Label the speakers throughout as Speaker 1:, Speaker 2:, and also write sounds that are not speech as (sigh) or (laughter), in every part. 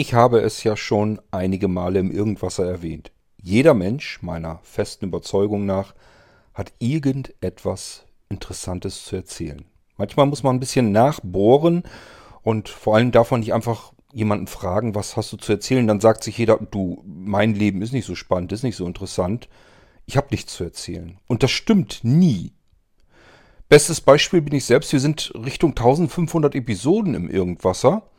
Speaker 1: Ich habe es ja schon einige Male im Irgendwasser erwähnt. Jeder Mensch, meiner festen Überzeugung nach, hat irgendetwas Interessantes zu erzählen. Manchmal muss man ein bisschen nachbohren und vor allem darf man nicht einfach jemanden fragen, was hast du zu erzählen. Dann sagt sich jeder, du, mein Leben ist nicht so spannend, ist nicht so interessant. Ich habe nichts zu erzählen. Und das stimmt nie. Bestes Beispiel bin ich selbst. Wir sind Richtung 1500 Episoden im Irgendwasser.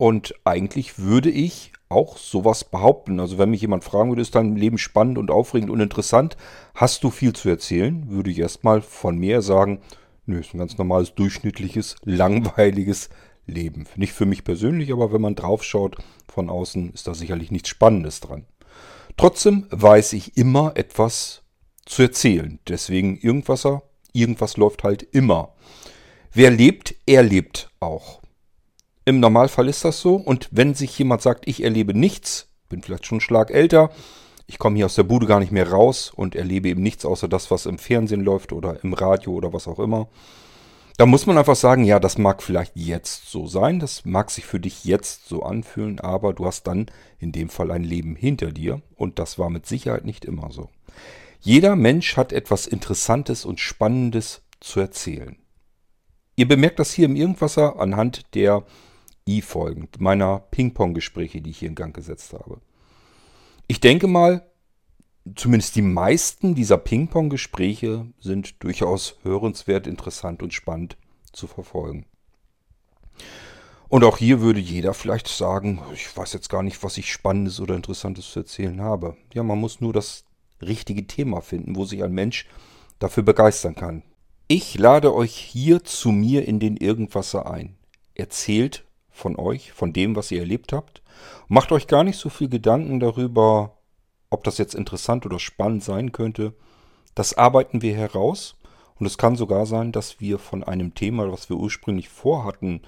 Speaker 1: Und eigentlich würde ich auch sowas behaupten. Also wenn mich jemand fragen würde, ist dein Leben spannend und aufregend und interessant? Hast du viel zu erzählen? Würde ich erstmal von mir sagen, nö, ist ein ganz normales, durchschnittliches, (laughs) langweiliges Leben. Nicht für mich persönlich, aber wenn man draufschaut von außen, ist da sicherlich nichts Spannendes dran. Trotzdem weiß ich immer etwas zu erzählen. Deswegen Irgendwasser, irgendwas läuft halt immer. Wer lebt, er lebt auch. Im Normalfall ist das so. Und wenn sich jemand sagt, ich erlebe nichts, bin vielleicht schon einen Schlag älter, ich komme hier aus der Bude gar nicht mehr raus und erlebe eben nichts außer das, was im Fernsehen läuft oder im Radio oder was auch immer. Da muss man einfach sagen, ja, das mag vielleicht jetzt so sein, das mag sich für dich jetzt so anfühlen, aber du hast dann in dem Fall ein Leben hinter dir und das war mit Sicherheit nicht immer so. Jeder Mensch hat etwas Interessantes und Spannendes zu erzählen. Ihr bemerkt das hier im Irgendwasser anhand der I folgend, meiner Ping-Pong-Gespräche, die ich hier in Gang gesetzt habe. Ich denke mal, zumindest die meisten dieser Ping-Pong-Gespräche sind durchaus hörenswert, interessant und spannend zu verfolgen. Und auch hier würde jeder vielleicht sagen, ich weiß jetzt gar nicht, was ich Spannendes oder Interessantes zu erzählen habe. Ja, man muss nur das richtige Thema finden, wo sich ein Mensch dafür begeistern kann. Ich lade euch hier zu mir in den Irgendwasser ein. Erzählt von euch, von dem, was ihr erlebt habt. Macht euch gar nicht so viel Gedanken darüber, ob das jetzt interessant oder spannend sein könnte. Das arbeiten wir heraus. Und es kann sogar sein, dass wir von einem Thema, was wir ursprünglich vorhatten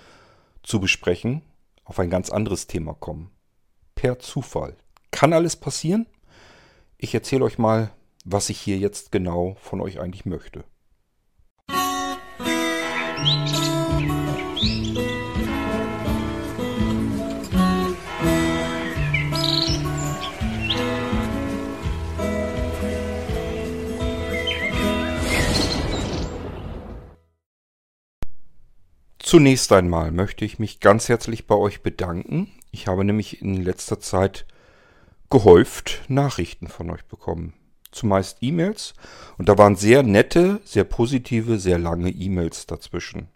Speaker 1: zu besprechen, auf ein ganz anderes Thema kommen. Per Zufall. Kann alles passieren? Ich erzähle euch mal, was ich hier jetzt genau von euch eigentlich möchte. Zunächst einmal möchte ich mich ganz herzlich bei euch bedanken. Ich habe nämlich in letzter Zeit gehäuft Nachrichten von euch bekommen. Zumeist E-Mails. Und da waren sehr nette, sehr positive, sehr lange E-Mails dazwischen.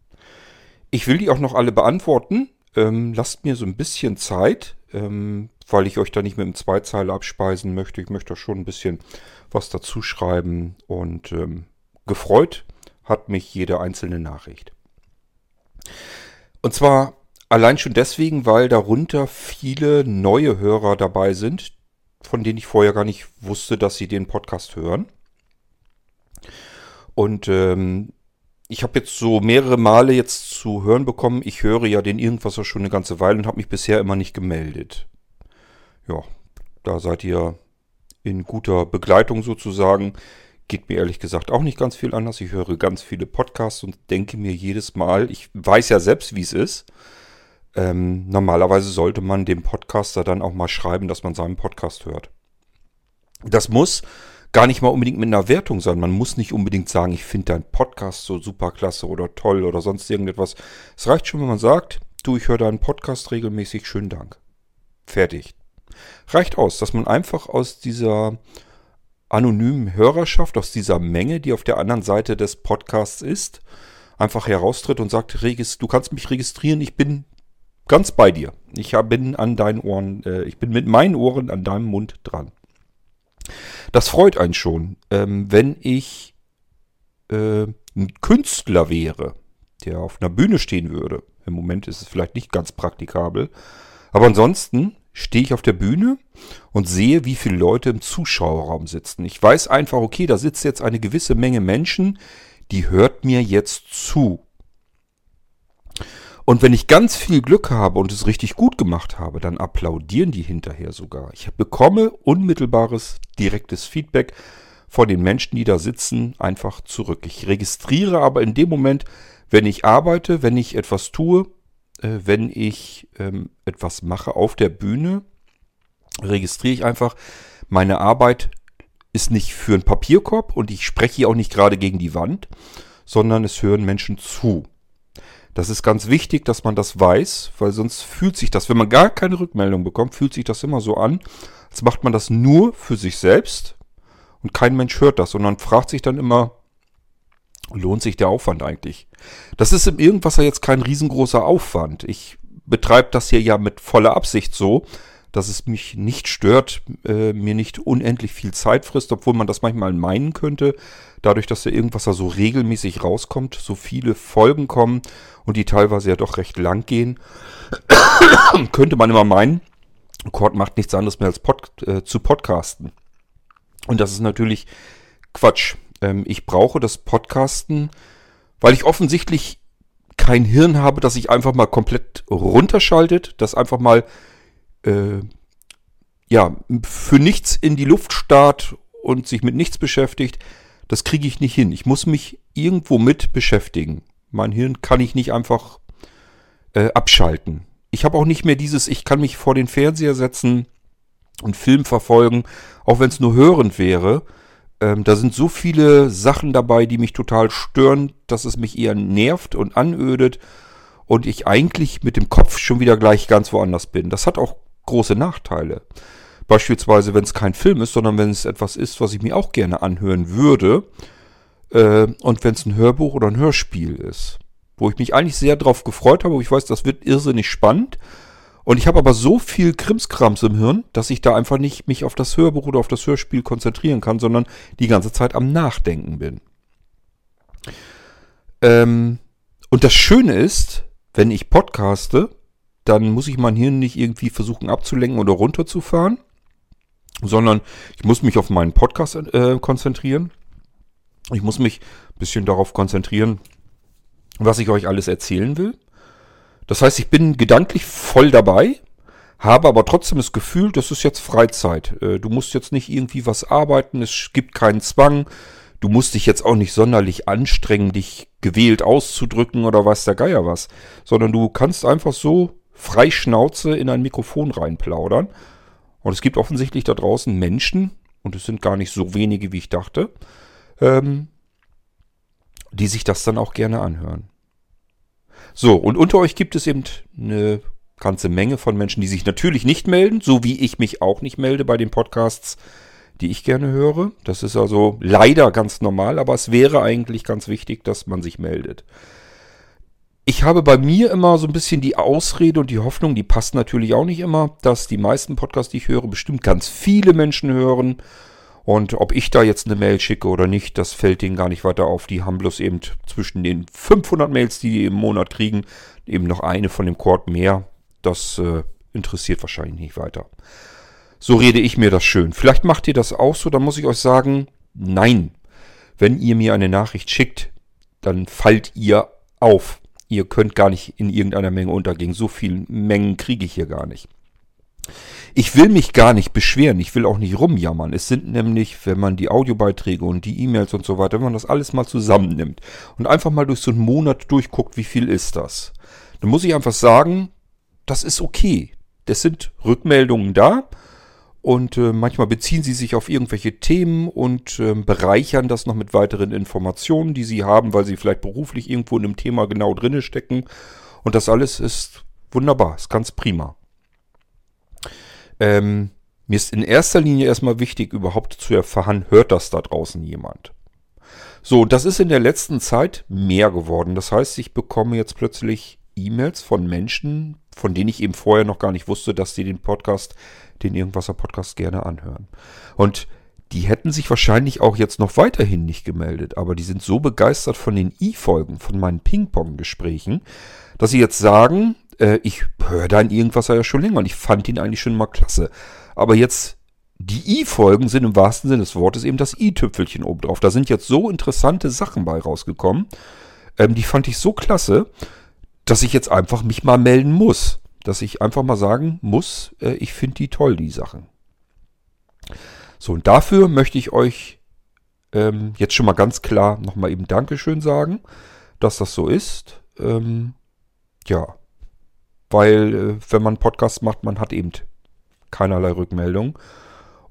Speaker 1: Ich will die auch noch alle beantworten. Ähm, lasst mir so ein bisschen Zeit, ähm, weil ich euch da nicht mit dem Zweizeiler abspeisen möchte. Ich möchte da schon ein bisschen was dazu schreiben. Und ähm, gefreut hat mich jede einzelne Nachricht. Und zwar allein schon deswegen, weil darunter viele neue Hörer dabei sind, von denen ich vorher gar nicht wusste, dass sie den Podcast hören. Und ähm, ich habe jetzt so mehrere Male jetzt zu hören bekommen, ich höre ja den Irgendwas schon eine ganze Weile und habe mich bisher immer nicht gemeldet. Ja, da seid ihr in guter Begleitung sozusagen. Geht mir ehrlich gesagt auch nicht ganz viel anders. Ich höre ganz viele Podcasts und denke mir jedes Mal, ich weiß ja selbst, wie es ist. Ähm, normalerweise sollte man dem Podcaster dann auch mal schreiben, dass man seinen Podcast hört. Das muss gar nicht mal unbedingt mit einer Wertung sein. Man muss nicht unbedingt sagen, ich finde deinen Podcast so super klasse oder toll oder sonst irgendetwas. Es reicht schon, wenn man sagt, du, ich höre deinen Podcast regelmäßig, schönen Dank. Fertig. Reicht aus, dass man einfach aus dieser anonymen Hörerschaft, aus dieser Menge, die auf der anderen Seite des Podcasts ist, einfach heraustritt und sagt, du kannst mich registrieren, ich bin ganz bei dir. Ich bin an deinen Ohren, äh, ich bin mit meinen Ohren an deinem Mund dran. Das freut einen schon, ähm, wenn ich äh, ein Künstler wäre, der auf einer Bühne stehen würde. Im Moment ist es vielleicht nicht ganz praktikabel. Aber ansonsten stehe ich auf der Bühne und sehe, wie viele Leute im Zuschauerraum sitzen. Ich weiß einfach, okay, da sitzt jetzt eine gewisse Menge Menschen, die hört mir jetzt zu. Und wenn ich ganz viel Glück habe und es richtig gut gemacht habe, dann applaudieren die hinterher sogar. Ich bekomme unmittelbares, direktes Feedback von den Menschen, die da sitzen, einfach zurück. Ich registriere aber in dem Moment, wenn ich arbeite, wenn ich etwas tue, wenn ich ähm, etwas mache auf der Bühne, registriere ich einfach, meine Arbeit ist nicht für einen Papierkorb und ich spreche hier auch nicht gerade gegen die Wand, sondern es hören Menschen zu. Das ist ganz wichtig, dass man das weiß, weil sonst fühlt sich das, wenn man gar keine Rückmeldung bekommt, fühlt sich das immer so an, als macht man das nur für sich selbst und kein Mensch hört das, sondern fragt sich dann immer, lohnt sich der Aufwand eigentlich? Das ist im Irgendwasser jetzt kein riesengroßer Aufwand. Ich betreibe das hier ja mit voller Absicht so, dass es mich nicht stört, äh, mir nicht unendlich viel Zeit frisst, obwohl man das manchmal meinen könnte. Dadurch, dass da irgendwas da so regelmäßig rauskommt, so viele Folgen kommen und die teilweise ja doch recht lang gehen, (coughs) könnte man immer meinen, Cord macht nichts anderes mehr als Pod, äh, zu podcasten. Und das ist natürlich Quatsch. Ähm, ich brauche das Podcasten, weil ich offensichtlich kein Hirn habe, das sich einfach mal komplett runterschaltet, das einfach mal äh, ja, für nichts in die Luft starrt und sich mit nichts beschäftigt, das kriege ich nicht hin. Ich muss mich irgendwo mit beschäftigen. Mein Hirn kann ich nicht einfach äh, abschalten. Ich habe auch nicht mehr dieses, ich kann mich vor den Fernseher setzen und Film verfolgen, auch wenn es nur hörend wäre. Ähm, da sind so viele Sachen dabei, die mich total stören, dass es mich eher nervt und anödet und ich eigentlich mit dem Kopf schon wieder gleich ganz woanders bin. Das hat auch große Nachteile. Beispielsweise, wenn es kein Film ist, sondern wenn es etwas ist, was ich mir auch gerne anhören würde. Äh, und wenn es ein Hörbuch oder ein Hörspiel ist. Wo ich mich eigentlich sehr drauf gefreut habe, wo ich weiß, das wird irrsinnig spannend. Und ich habe aber so viel Krimskrams im Hirn, dass ich da einfach nicht mich auf das Hörbuch oder auf das Hörspiel konzentrieren kann, sondern die ganze Zeit am Nachdenken bin. Ähm, und das Schöne ist, wenn ich podcaste, dann muss ich mein Hirn nicht irgendwie versuchen abzulenken oder runterzufahren, sondern ich muss mich auf meinen Podcast äh, konzentrieren. Ich muss mich ein bisschen darauf konzentrieren, was ich euch alles erzählen will. Das heißt, ich bin gedanklich voll dabei, habe aber trotzdem das Gefühl, das ist jetzt Freizeit. Äh, du musst jetzt nicht irgendwie was arbeiten, es gibt keinen Zwang. Du musst dich jetzt auch nicht sonderlich anstrengen, dich gewählt auszudrücken oder weiß der Geier was, sondern du kannst einfach so frei Schnauze in ein Mikrofon reinplaudern. Und es gibt offensichtlich da draußen Menschen, und es sind gar nicht so wenige, wie ich dachte, ähm, die sich das dann auch gerne anhören. So, und unter euch gibt es eben eine ganze Menge von Menschen, die sich natürlich nicht melden, so wie ich mich auch nicht melde bei den Podcasts, die ich gerne höre. Das ist also leider ganz normal, aber es wäre eigentlich ganz wichtig, dass man sich meldet ich habe bei mir immer so ein bisschen die Ausrede und die Hoffnung, die passt natürlich auch nicht immer, dass die meisten Podcasts, die ich höre, bestimmt ganz viele Menschen hören. Und ob ich da jetzt eine Mail schicke oder nicht, das fällt denen gar nicht weiter auf. Die haben bloß eben zwischen den 500 Mails, die die im Monat kriegen, eben noch eine von dem Chord mehr. Das äh, interessiert wahrscheinlich nicht weiter. So rede ich mir das schön. Vielleicht macht ihr das auch so, dann muss ich euch sagen, nein. Wenn ihr mir eine Nachricht schickt, dann fallt ihr auf ihr könnt gar nicht in irgendeiner Menge untergehen. So viele Mengen kriege ich hier gar nicht. Ich will mich gar nicht beschweren, ich will auch nicht rumjammern. Es sind nämlich, wenn man die Audiobeiträge und die E-Mails und so weiter, wenn man das alles mal zusammennimmt und einfach mal durch so einen Monat durchguckt, wie viel ist das, dann muss ich einfach sagen, das ist okay. Das sind Rückmeldungen da und äh, manchmal beziehen sie sich auf irgendwelche Themen und äh, bereichern das noch mit weiteren Informationen, die sie haben, weil sie vielleicht beruflich irgendwo in einem Thema genau drinne stecken. Und das alles ist wunderbar, ist ganz prima. Ähm, mir ist in erster Linie erstmal wichtig, überhaupt zu erfahren, hört das da draußen jemand? So, das ist in der letzten Zeit mehr geworden. Das heißt, ich bekomme jetzt plötzlich E-Mails von Menschen, von denen ich eben vorher noch gar nicht wusste, dass sie den Podcast den Irgendwasser Podcast gerne anhören. Und die hätten sich wahrscheinlich auch jetzt noch weiterhin nicht gemeldet, aber die sind so begeistert von den I-Folgen, von meinen Ping-Pong-Gesprächen, dass sie jetzt sagen, äh, ich höre dein Irgendwasser ja schon länger und ich fand ihn eigentlich schon mal klasse. Aber jetzt, die I-Folgen sind im wahrsten Sinne des Wortes eben das I-Tüpfelchen obendrauf. Da sind jetzt so interessante Sachen bei rausgekommen. Ähm, die fand ich so klasse, dass ich jetzt einfach mich mal melden muss dass ich einfach mal sagen muss, äh, ich finde die toll, die Sachen. So, und dafür möchte ich euch ähm, jetzt schon mal ganz klar nochmal eben Dankeschön sagen, dass das so ist. Ähm, ja, weil äh, wenn man Podcasts macht, man hat eben keinerlei Rückmeldung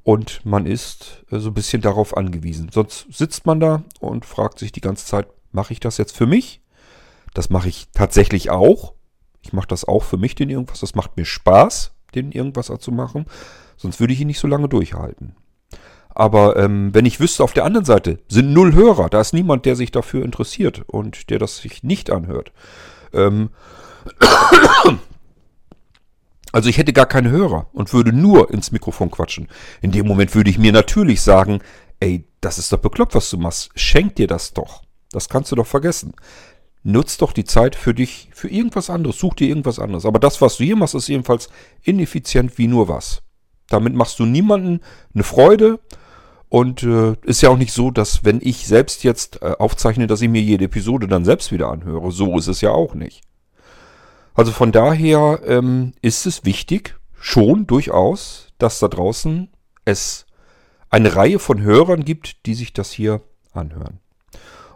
Speaker 1: und man ist äh, so ein bisschen darauf angewiesen. Sonst sitzt man da und fragt sich die ganze Zeit, mache ich das jetzt für mich? Das mache ich tatsächlich auch. Ich mache das auch für mich, den irgendwas. Das macht mir Spaß, den irgendwas zu machen. Sonst würde ich ihn nicht so lange durchhalten. Aber ähm, wenn ich wüsste, auf der anderen Seite sind null Hörer, da ist niemand, der sich dafür interessiert und der das sich nicht anhört. Ähm, also ich hätte gar keine Hörer und würde nur ins Mikrofon quatschen. In dem Moment würde ich mir natürlich sagen, ey, das ist doch bekloppt, was du machst. Schenk dir das doch. Das kannst du doch vergessen. Nutz doch die Zeit für dich, für irgendwas anderes. Such dir irgendwas anderes. Aber das, was du hier machst, ist jedenfalls ineffizient wie nur was. Damit machst du niemanden eine Freude. Und äh, ist ja auch nicht so, dass wenn ich selbst jetzt äh, aufzeichne, dass ich mir jede Episode dann selbst wieder anhöre. So ist es ja auch nicht. Also von daher ähm, ist es wichtig, schon durchaus, dass da draußen es eine Reihe von Hörern gibt, die sich das hier anhören.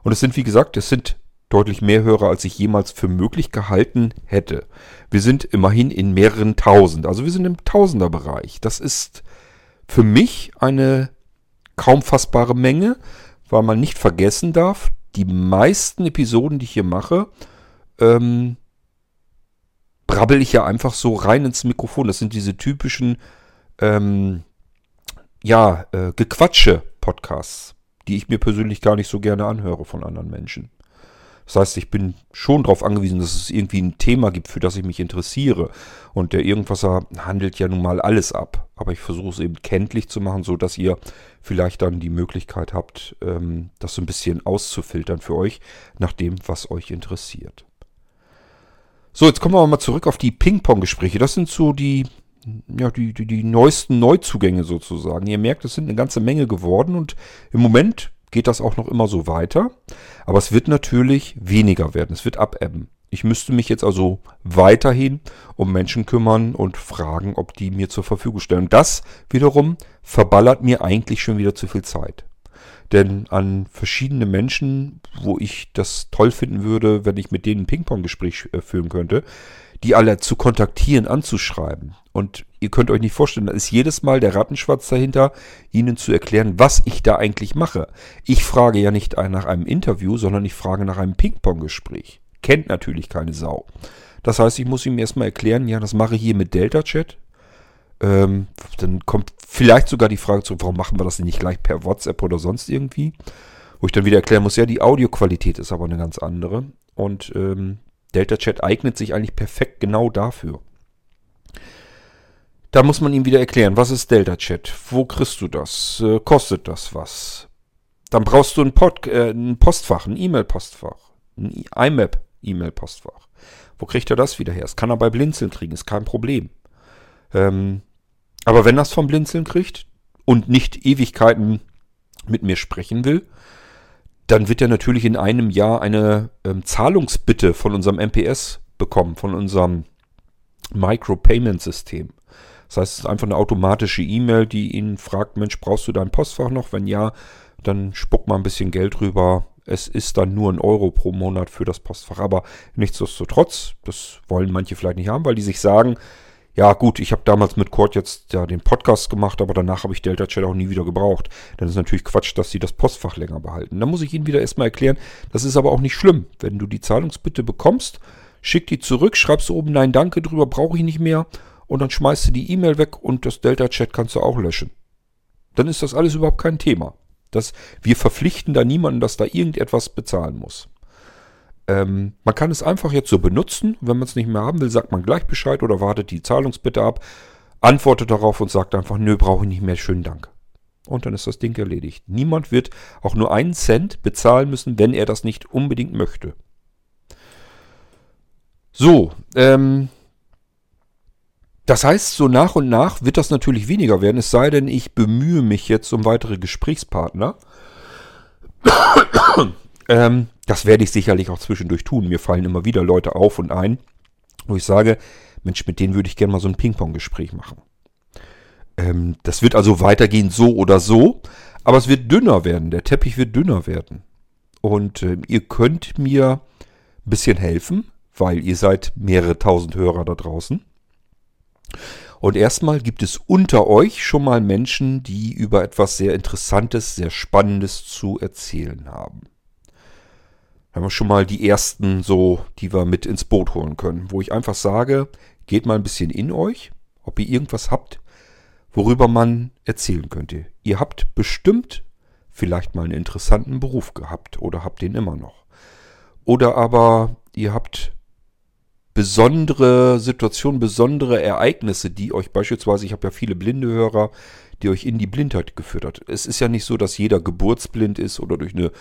Speaker 1: Und es sind, wie gesagt, es sind deutlich mehr Hörer, als ich jemals für möglich gehalten hätte. Wir sind immerhin in mehreren tausend. Also wir sind im Tausenderbereich. Das ist für mich eine kaum fassbare Menge, weil man nicht vergessen darf, die meisten Episoden, die ich hier mache, ähm, brabbel ich ja einfach so rein ins Mikrofon. Das sind diese typischen, ähm, ja, äh, Gequatsche-Podcasts, die ich mir persönlich gar nicht so gerne anhöre von anderen Menschen. Das heißt, ich bin schon darauf angewiesen, dass es irgendwie ein Thema gibt, für das ich mich interessiere. Und der Irgendwasser handelt ja nun mal alles ab. Aber ich versuche es eben kenntlich zu machen, so dass ihr vielleicht dann die Möglichkeit habt, ähm, das so ein bisschen auszufiltern für euch, nach dem, was euch interessiert. So, jetzt kommen wir mal zurück auf die Ping-Pong-Gespräche. Das sind so die, ja, die, die, die neuesten Neuzugänge sozusagen. Ihr merkt, es sind eine ganze Menge geworden und im Moment geht das auch noch immer so weiter. Aber es wird natürlich weniger werden. Es wird abebben. Ich müsste mich jetzt also weiterhin um Menschen kümmern und fragen, ob die mir zur Verfügung stellen. Und das wiederum verballert mir eigentlich schon wieder zu viel Zeit. Denn an verschiedene Menschen, wo ich das toll finden würde, wenn ich mit denen ein Ping-Pong-Gespräch äh, führen könnte, die alle zu kontaktieren, anzuschreiben. Und ihr könnt euch nicht vorstellen, da ist jedes Mal der Rattenschwarz dahinter, ihnen zu erklären, was ich da eigentlich mache. Ich frage ja nicht nach einem Interview, sondern ich frage nach einem Ping-Pong-Gespräch. Kennt natürlich keine Sau. Das heißt, ich muss ihm erstmal erklären, ja, das mache ich hier mit Delta Chat. Ähm, dann kommt vielleicht sogar die Frage zu, warum machen wir das denn nicht gleich per WhatsApp oder sonst irgendwie? Wo ich dann wieder erklären muss, ja, die Audioqualität ist aber eine ganz andere. Und ähm, Delta Chat eignet sich eigentlich perfekt genau dafür. Da muss man ihm wieder erklären, was ist Delta Chat? Wo kriegst du das? Äh, kostet das was? Dann brauchst du ein, Pod, äh, ein Postfach, ein E-Mail-Postfach, ein IMAP-E-Mail-Postfach. Wo kriegt er das wieder her? Das kann er bei Blinzeln kriegen, ist kein Problem. Ähm, aber wenn es vom Blinzeln kriegt und nicht Ewigkeiten mit mir sprechen will, dann wird er natürlich in einem Jahr eine ähm, Zahlungsbitte von unserem MPS bekommen, von unserem Micropayment-System. Das heißt, es ist einfach eine automatische E-Mail, die ihn fragt, Mensch, brauchst du dein Postfach noch? Wenn ja, dann spuck mal ein bisschen Geld rüber. Es ist dann nur ein Euro pro Monat für das Postfach. Aber nichtsdestotrotz, das wollen manche vielleicht nicht haben, weil die sich sagen, ja gut, ich habe damals mit Kurt jetzt ja den Podcast gemacht, aber danach habe ich Delta Chat auch nie wieder gebraucht. Dann ist natürlich Quatsch, dass sie das Postfach länger behalten. Dann muss ich Ihnen wieder erstmal erklären, das ist aber auch nicht schlimm. Wenn du die Zahlungsbitte bekommst, schick die zurück, schreibst oben Nein, danke drüber, brauche ich nicht mehr und dann schmeißt du die E-Mail weg und das Delta Chat kannst du auch löschen. Dann ist das alles überhaupt kein Thema. Das, wir verpflichten da niemanden, dass da irgendetwas bezahlen muss. Ähm, man kann es einfach jetzt so benutzen. Wenn man es nicht mehr haben will, sagt man gleich Bescheid oder wartet die Zahlungsbitte ab, antwortet darauf und sagt einfach, nö, brauche ich nicht mehr, schönen Dank. Und dann ist das Ding erledigt. Niemand wird auch nur einen Cent bezahlen müssen, wenn er das nicht unbedingt möchte. So, ähm, das heißt, so nach und nach wird das natürlich weniger werden, es sei denn, ich bemühe mich jetzt um weitere Gesprächspartner. (coughs) ähm, das werde ich sicherlich auch zwischendurch tun. Mir fallen immer wieder Leute auf und ein, wo ich sage, Mensch, mit denen würde ich gerne mal so ein Ping-Pong-Gespräch machen. Ähm, das wird also weitergehen so oder so, aber es wird dünner werden. Der Teppich wird dünner werden. Und äh, ihr könnt mir ein bisschen helfen, weil ihr seid mehrere tausend Hörer da draußen. Und erstmal gibt es unter euch schon mal Menschen, die über etwas sehr Interessantes, sehr Spannendes zu erzählen haben. Haben wir schon mal die ersten so, die wir mit ins Boot holen können, wo ich einfach sage, geht mal ein bisschen in euch, ob ihr irgendwas habt, worüber man erzählen könnte. Ihr habt bestimmt vielleicht mal einen interessanten Beruf gehabt oder habt den immer noch. Oder aber ihr habt besondere Situationen, besondere Ereignisse, die euch beispielsweise, ich habe ja viele blinde Hörer, die euch in die Blindheit geführt hat. Es ist ja nicht so, dass jeder geburtsblind ist oder durch eine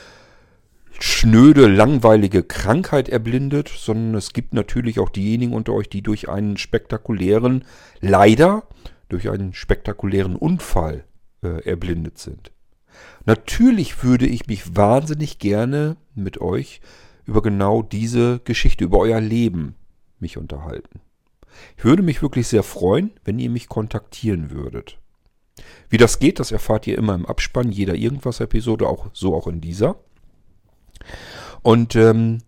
Speaker 1: schnöde, langweilige Krankheit erblindet, sondern es gibt natürlich auch diejenigen unter euch, die durch einen spektakulären, leider durch einen spektakulären Unfall äh, erblindet sind. Natürlich würde ich mich wahnsinnig gerne mit euch über genau diese Geschichte, über euer Leben mich unterhalten. Ich würde mich wirklich sehr freuen, wenn ihr mich kontaktieren würdet. Wie das geht, das erfahrt ihr immer im Abspann jeder Irgendwas-Episode, auch so auch in dieser. Und ähm,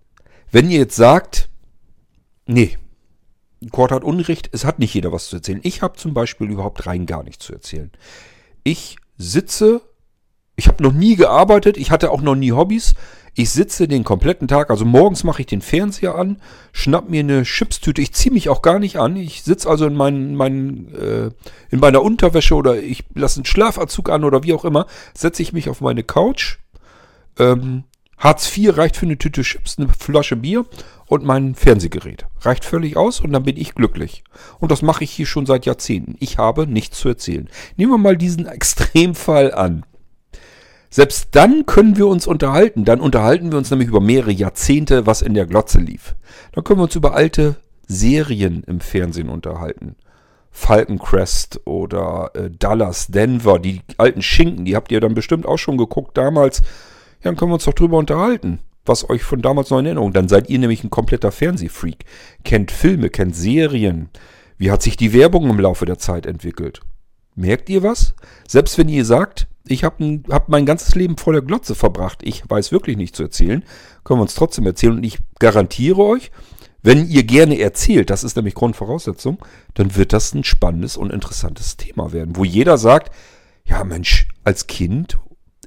Speaker 1: wenn ihr jetzt sagt, nee, Kurt hat Unrecht, es hat nicht jeder was zu erzählen. Ich habe zum Beispiel überhaupt rein gar nichts zu erzählen. Ich sitze, ich habe noch nie gearbeitet, ich hatte auch noch nie Hobbys. Ich sitze den kompletten Tag, also morgens mache ich den Fernseher an, schnapp mir eine Chipstüte, ich ziehe mich auch gar nicht an. Ich sitze also in, meinen, meinen, äh, in meiner Unterwäsche oder ich lasse einen Schlafanzug an oder wie auch immer, setze ich mich auf meine Couch. Ähm, Hartz IV reicht für eine Tüte Chips, eine Flasche Bier und mein Fernsehgerät. Reicht völlig aus und dann bin ich glücklich. Und das mache ich hier schon seit Jahrzehnten. Ich habe nichts zu erzählen. Nehmen wir mal diesen (laughs) Extremfall an. Selbst dann können wir uns unterhalten. Dann unterhalten wir uns nämlich über mehrere Jahrzehnte, was in der Glotze lief. Dann können wir uns über alte Serien im Fernsehen unterhalten. Falcon Crest oder äh, Dallas, Denver, die alten Schinken, die habt ihr dann bestimmt auch schon geguckt damals. Ja, dann können wir uns doch drüber unterhalten, was euch von damals noch in Erinnerung. Dann seid ihr nämlich ein kompletter Fernsehfreak. Kennt Filme, kennt Serien. Wie hat sich die Werbung im Laufe der Zeit entwickelt? Merkt ihr was? Selbst wenn ihr sagt, ich habe hab mein ganzes Leben voller Glotze verbracht, ich weiß wirklich nicht zu erzählen, können wir uns trotzdem erzählen. Und ich garantiere euch, wenn ihr gerne erzählt, das ist nämlich Grundvoraussetzung, dann wird das ein spannendes und interessantes Thema werden, wo jeder sagt, ja Mensch, als Kind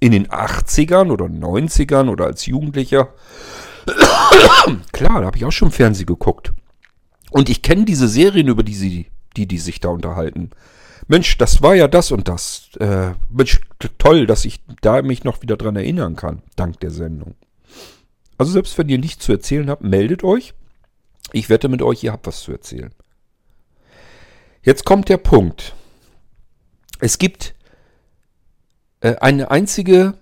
Speaker 1: in den 80ern oder 90ern oder als Jugendlicher, klar, da habe ich auch schon Fernsehen geguckt. Und ich kenne diese Serien, über die sie, die, die sich da unterhalten. Mensch, das war ja das und das. Äh, Mensch, toll, dass ich da mich noch wieder dran erinnern kann, dank der Sendung. Also selbst wenn ihr nichts zu erzählen habt, meldet euch. Ich wette mit euch, ihr habt was zu erzählen. Jetzt kommt der Punkt. Es gibt eine einzige,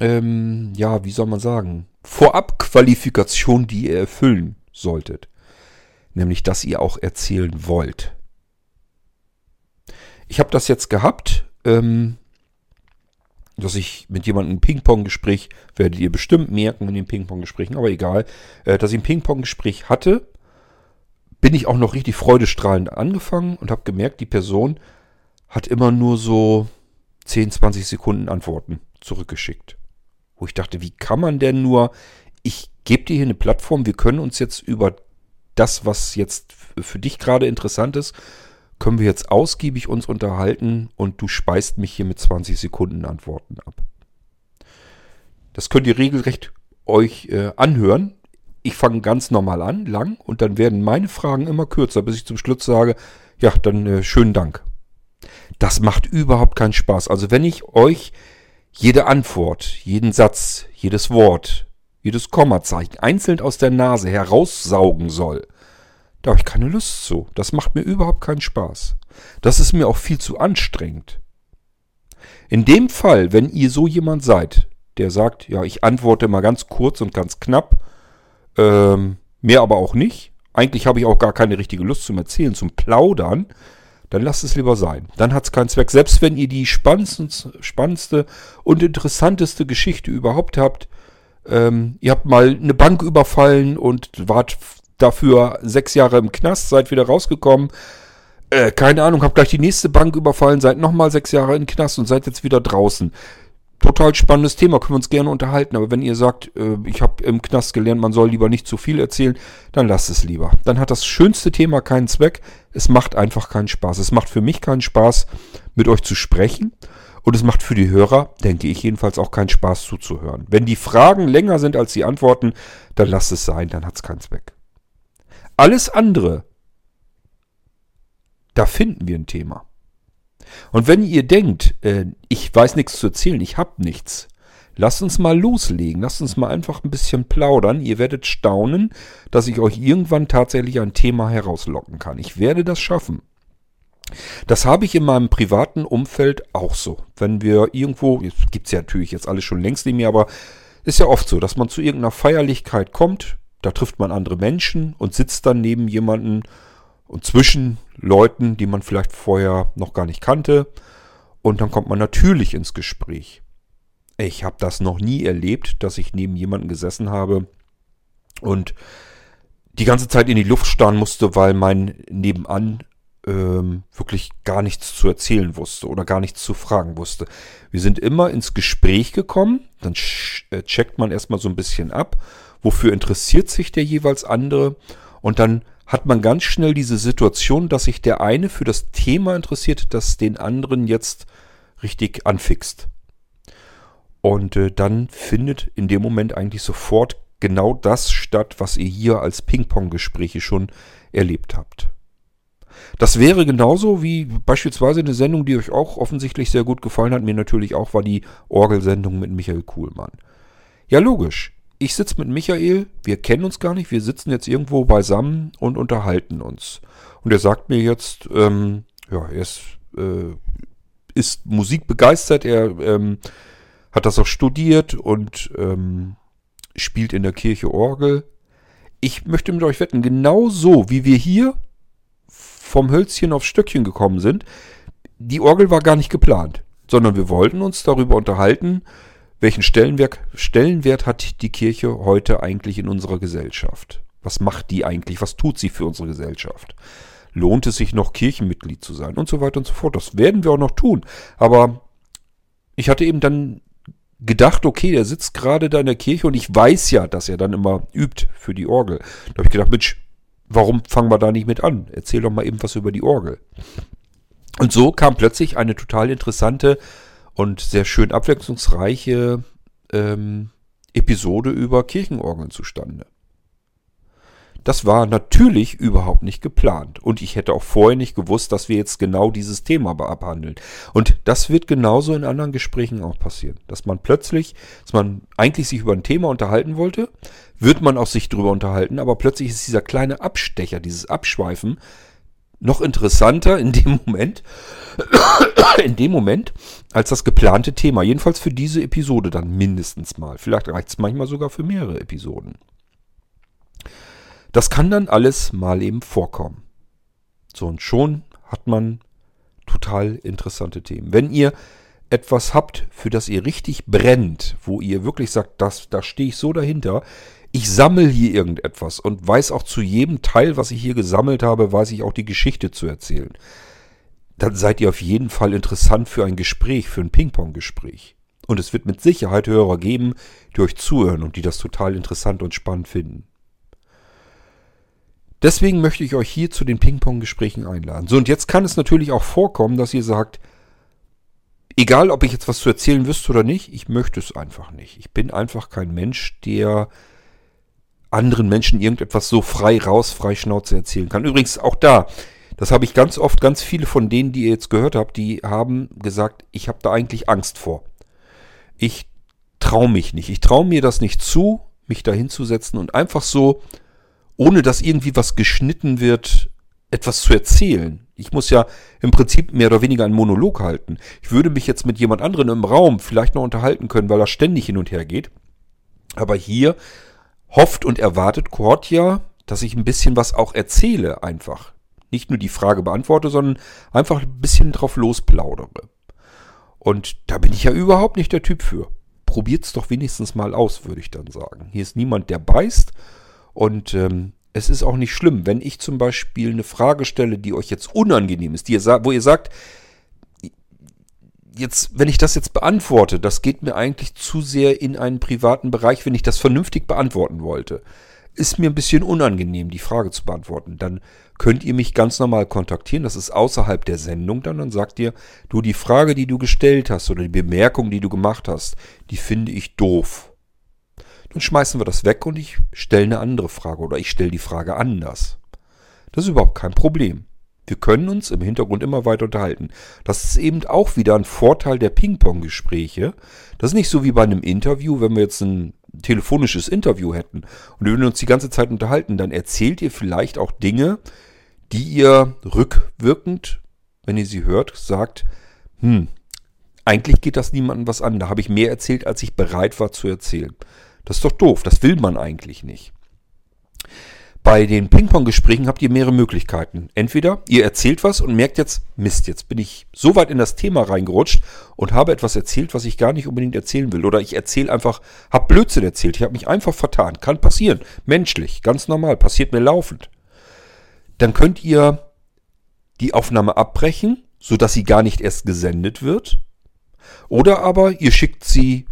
Speaker 1: ähm, ja, wie soll man sagen, Vorabqualifikation, die ihr erfüllen solltet. Nämlich, dass ihr auch erzählen wollt. Ich habe das jetzt gehabt, ähm, dass ich mit jemandem ein Ping-Pong-Gespräch, werdet ihr bestimmt merken in den Ping-Pong-Gesprächen, aber egal, äh, dass ich ein Ping-Pong-Gespräch hatte, bin ich auch noch richtig freudestrahlend angefangen und habe gemerkt, die Person hat immer nur so 10, 20 Sekunden Antworten zurückgeschickt. Wo ich dachte, wie kann man denn nur, ich gebe dir hier eine Plattform, wir können uns jetzt über das, was jetzt für dich gerade interessant ist, können wir jetzt ausgiebig uns unterhalten und du speist mich hier mit 20 Sekunden Antworten ab. Das könnt ihr regelrecht euch äh, anhören. Ich fange ganz normal an, lang, und dann werden meine Fragen immer kürzer, bis ich zum Schluss sage, ja, dann äh, schönen Dank. Das macht überhaupt keinen Spaß. Also wenn ich euch jede Antwort, jeden Satz, jedes Wort, jedes Kommazeichen einzeln aus der Nase heraussaugen soll, da habe ich keine Lust zu. Das macht mir überhaupt keinen Spaß. Das ist mir auch viel zu anstrengend. In dem Fall, wenn ihr so jemand seid, der sagt, ja, ich antworte mal ganz kurz und ganz knapp, ähm, mehr aber auch nicht, eigentlich habe ich auch gar keine richtige Lust zum Erzählen, zum Plaudern, dann lasst es lieber sein. Dann hat es keinen Zweck. Selbst wenn ihr die spannendste und interessanteste Geschichte überhaupt habt, ähm, ihr habt mal eine Bank überfallen und wart dafür sechs Jahre im Knast, seid wieder rausgekommen. Äh, keine Ahnung, habt gleich die nächste Bank überfallen, seid nochmal sechs Jahre im Knast und seid jetzt wieder draußen. Total spannendes Thema, können wir uns gerne unterhalten. Aber wenn ihr sagt, äh, ich habe im Knast gelernt, man soll lieber nicht zu viel erzählen, dann lasst es lieber. Dann hat das schönste Thema keinen Zweck. Es macht einfach keinen Spaß. Es macht für mich keinen Spaß, mit euch zu sprechen. Und es macht für die Hörer, denke ich jedenfalls, auch keinen Spaß zuzuhören. Wenn die Fragen länger sind als die Antworten, dann lasst es sein, dann hat es keinen Zweck. Alles andere, da finden wir ein Thema. Und wenn ihr denkt, äh, ich weiß nichts zu erzählen, ich habe nichts, lasst uns mal loslegen, lasst uns mal einfach ein bisschen plaudern. Ihr werdet staunen, dass ich euch irgendwann tatsächlich ein Thema herauslocken kann. Ich werde das schaffen. Das habe ich in meinem privaten Umfeld auch so. Wenn wir irgendwo, jetzt gibt es ja natürlich jetzt alles schon längst nicht mehr, aber ist ja oft so, dass man zu irgendeiner Feierlichkeit kommt, da trifft man andere Menschen und sitzt dann neben jemanden und zwischen Leuten, die man vielleicht vorher noch gar nicht kannte. Und dann kommt man natürlich ins Gespräch. Ich habe das noch nie erlebt, dass ich neben jemanden gesessen habe und die ganze Zeit in die Luft starren musste, weil mein Nebenan ähm, wirklich gar nichts zu erzählen wusste oder gar nichts zu fragen wusste. Wir sind immer ins Gespräch gekommen, dann äh, checkt man erstmal so ein bisschen ab, wofür interessiert sich der jeweils andere und dann hat man ganz schnell diese Situation, dass sich der eine für das Thema interessiert, das den anderen jetzt richtig anfixt. Und äh, dann findet in dem Moment eigentlich sofort genau das statt, was ihr hier als Ping-Pong-Gespräche schon erlebt habt. Das wäre genauso wie beispielsweise eine Sendung, die euch auch offensichtlich sehr gut gefallen hat, mir natürlich auch, war die Orgelsendung mit Michael Kuhlmann. Ja, logisch ich sitze mit Michael, wir kennen uns gar nicht, wir sitzen jetzt irgendwo beisammen und unterhalten uns. Und er sagt mir jetzt, ähm, ja, er ist, äh, ist musikbegeistert, er ähm, hat das auch studiert und ähm, spielt in der Kirche Orgel. Ich möchte mit euch wetten, genau so wie wir hier vom Hölzchen aufs Stöckchen gekommen sind, die Orgel war gar nicht geplant, sondern wir wollten uns darüber unterhalten, welchen Stellenwert, Stellenwert hat die Kirche heute eigentlich in unserer Gesellschaft? Was macht die eigentlich? Was tut sie für unsere Gesellschaft? Lohnt es sich noch Kirchenmitglied zu sein? Und so weiter und so fort. Das werden wir auch noch tun. Aber ich hatte eben dann gedacht, okay, der sitzt gerade da in der Kirche und ich weiß ja, dass er dann immer übt für die Orgel. Da habe ich gedacht, Mensch, warum fangen wir da nicht mit an? Erzähl doch mal eben was über die Orgel. Und so kam plötzlich eine total interessante und sehr schön abwechslungsreiche ähm, Episode über Kirchenorgeln zustande. Das war natürlich überhaupt nicht geplant. Und ich hätte auch vorher nicht gewusst, dass wir jetzt genau dieses Thema abhandeln. Und das wird genauso in anderen Gesprächen auch passieren. Dass man plötzlich, dass man eigentlich sich über ein Thema unterhalten wollte, wird man auch sich drüber unterhalten, aber plötzlich ist dieser kleine Abstecher, dieses Abschweifen noch interessanter in dem Moment, (coughs) in dem Moment, als das geplante Thema. Jedenfalls für diese Episode dann mindestens mal. Vielleicht reicht es manchmal sogar für mehrere Episoden. Das kann dann alles mal eben vorkommen. So und schon hat man total interessante Themen. Wenn ihr etwas habt, für das ihr richtig brennt, wo ihr wirklich sagt, das, da stehe ich so dahinter, ich sammle hier irgendetwas und weiß auch zu jedem Teil, was ich hier gesammelt habe, weiß ich auch die Geschichte zu erzählen. Dann seid ihr auf jeden Fall interessant für ein Gespräch, für ein Ping-Pong-Gespräch. Und es wird mit Sicherheit Hörer geben, die euch zuhören und die das total interessant und spannend finden. Deswegen möchte ich euch hier zu den Ping-Pong-Gesprächen einladen. So, und jetzt kann es natürlich auch vorkommen, dass ihr sagt, egal ob ich jetzt was zu erzählen wüsste oder nicht, ich möchte es einfach nicht. Ich bin einfach kein Mensch, der anderen Menschen irgendetwas so frei raus, frei Schnauze erzählen kann. Übrigens auch da, das habe ich ganz oft, ganz viele von denen, die ihr jetzt gehört habt, die haben gesagt, ich habe da eigentlich Angst vor. Ich traue mich nicht. Ich traue mir das nicht zu, mich da hinzusetzen und einfach so, ohne dass irgendwie was geschnitten wird, etwas zu erzählen. Ich muss ja im Prinzip mehr oder weniger einen Monolog halten. Ich würde mich jetzt mit jemand anderem im Raum vielleicht noch unterhalten können, weil er ständig hin und her geht. Aber hier hofft und erwartet Kortja, dass ich ein bisschen was auch erzähle einfach. Nicht nur die Frage beantworte, sondern einfach ein bisschen drauf losplaudere. Und da bin ich ja überhaupt nicht der Typ für. Probiert's doch wenigstens mal aus, würde ich dann sagen. Hier ist niemand, der beißt. Und ähm, es ist auch nicht schlimm, wenn ich zum Beispiel eine Frage stelle, die euch jetzt unangenehm ist, ihr wo ihr sagt, jetzt, wenn ich das jetzt beantworte, das geht mir eigentlich zu sehr in einen privaten Bereich, wenn ich das vernünftig beantworten wollte. Ist mir ein bisschen unangenehm, die Frage zu beantworten. Dann könnt ihr mich ganz normal kontaktieren. Das ist außerhalb der Sendung dann. Dann sagt ihr, du, die Frage, die du gestellt hast oder die Bemerkung, die du gemacht hast, die finde ich doof. Dann schmeißen wir das weg und ich stelle eine andere Frage oder ich stelle die Frage anders. Das ist überhaupt kein Problem. Wir können uns im Hintergrund immer weiter unterhalten. Das ist eben auch wieder ein Vorteil der Ping-Pong-Gespräche. Das ist nicht so wie bei einem Interview, wenn wir jetzt ein telefonisches Interview hätten und wir würden uns die ganze Zeit unterhalten, dann erzählt ihr vielleicht auch Dinge, die ihr rückwirkend, wenn ihr sie hört, sagt, hm, eigentlich geht das niemandem was an. Da habe ich mehr erzählt, als ich bereit war zu erzählen. Das ist doch doof, das will man eigentlich nicht. Bei den Ping-Pong-Gesprächen habt ihr mehrere Möglichkeiten. Entweder ihr erzählt was und merkt jetzt, Mist, jetzt bin ich so weit in das Thema reingerutscht und habe etwas erzählt, was ich gar nicht unbedingt erzählen will. Oder ich erzähle einfach, hab Blödsinn erzählt, ich habe mich einfach vertan. Kann passieren. Menschlich, ganz normal, passiert mir laufend. Dann könnt ihr die Aufnahme abbrechen, sodass sie gar nicht erst gesendet wird. Oder aber ihr schickt sie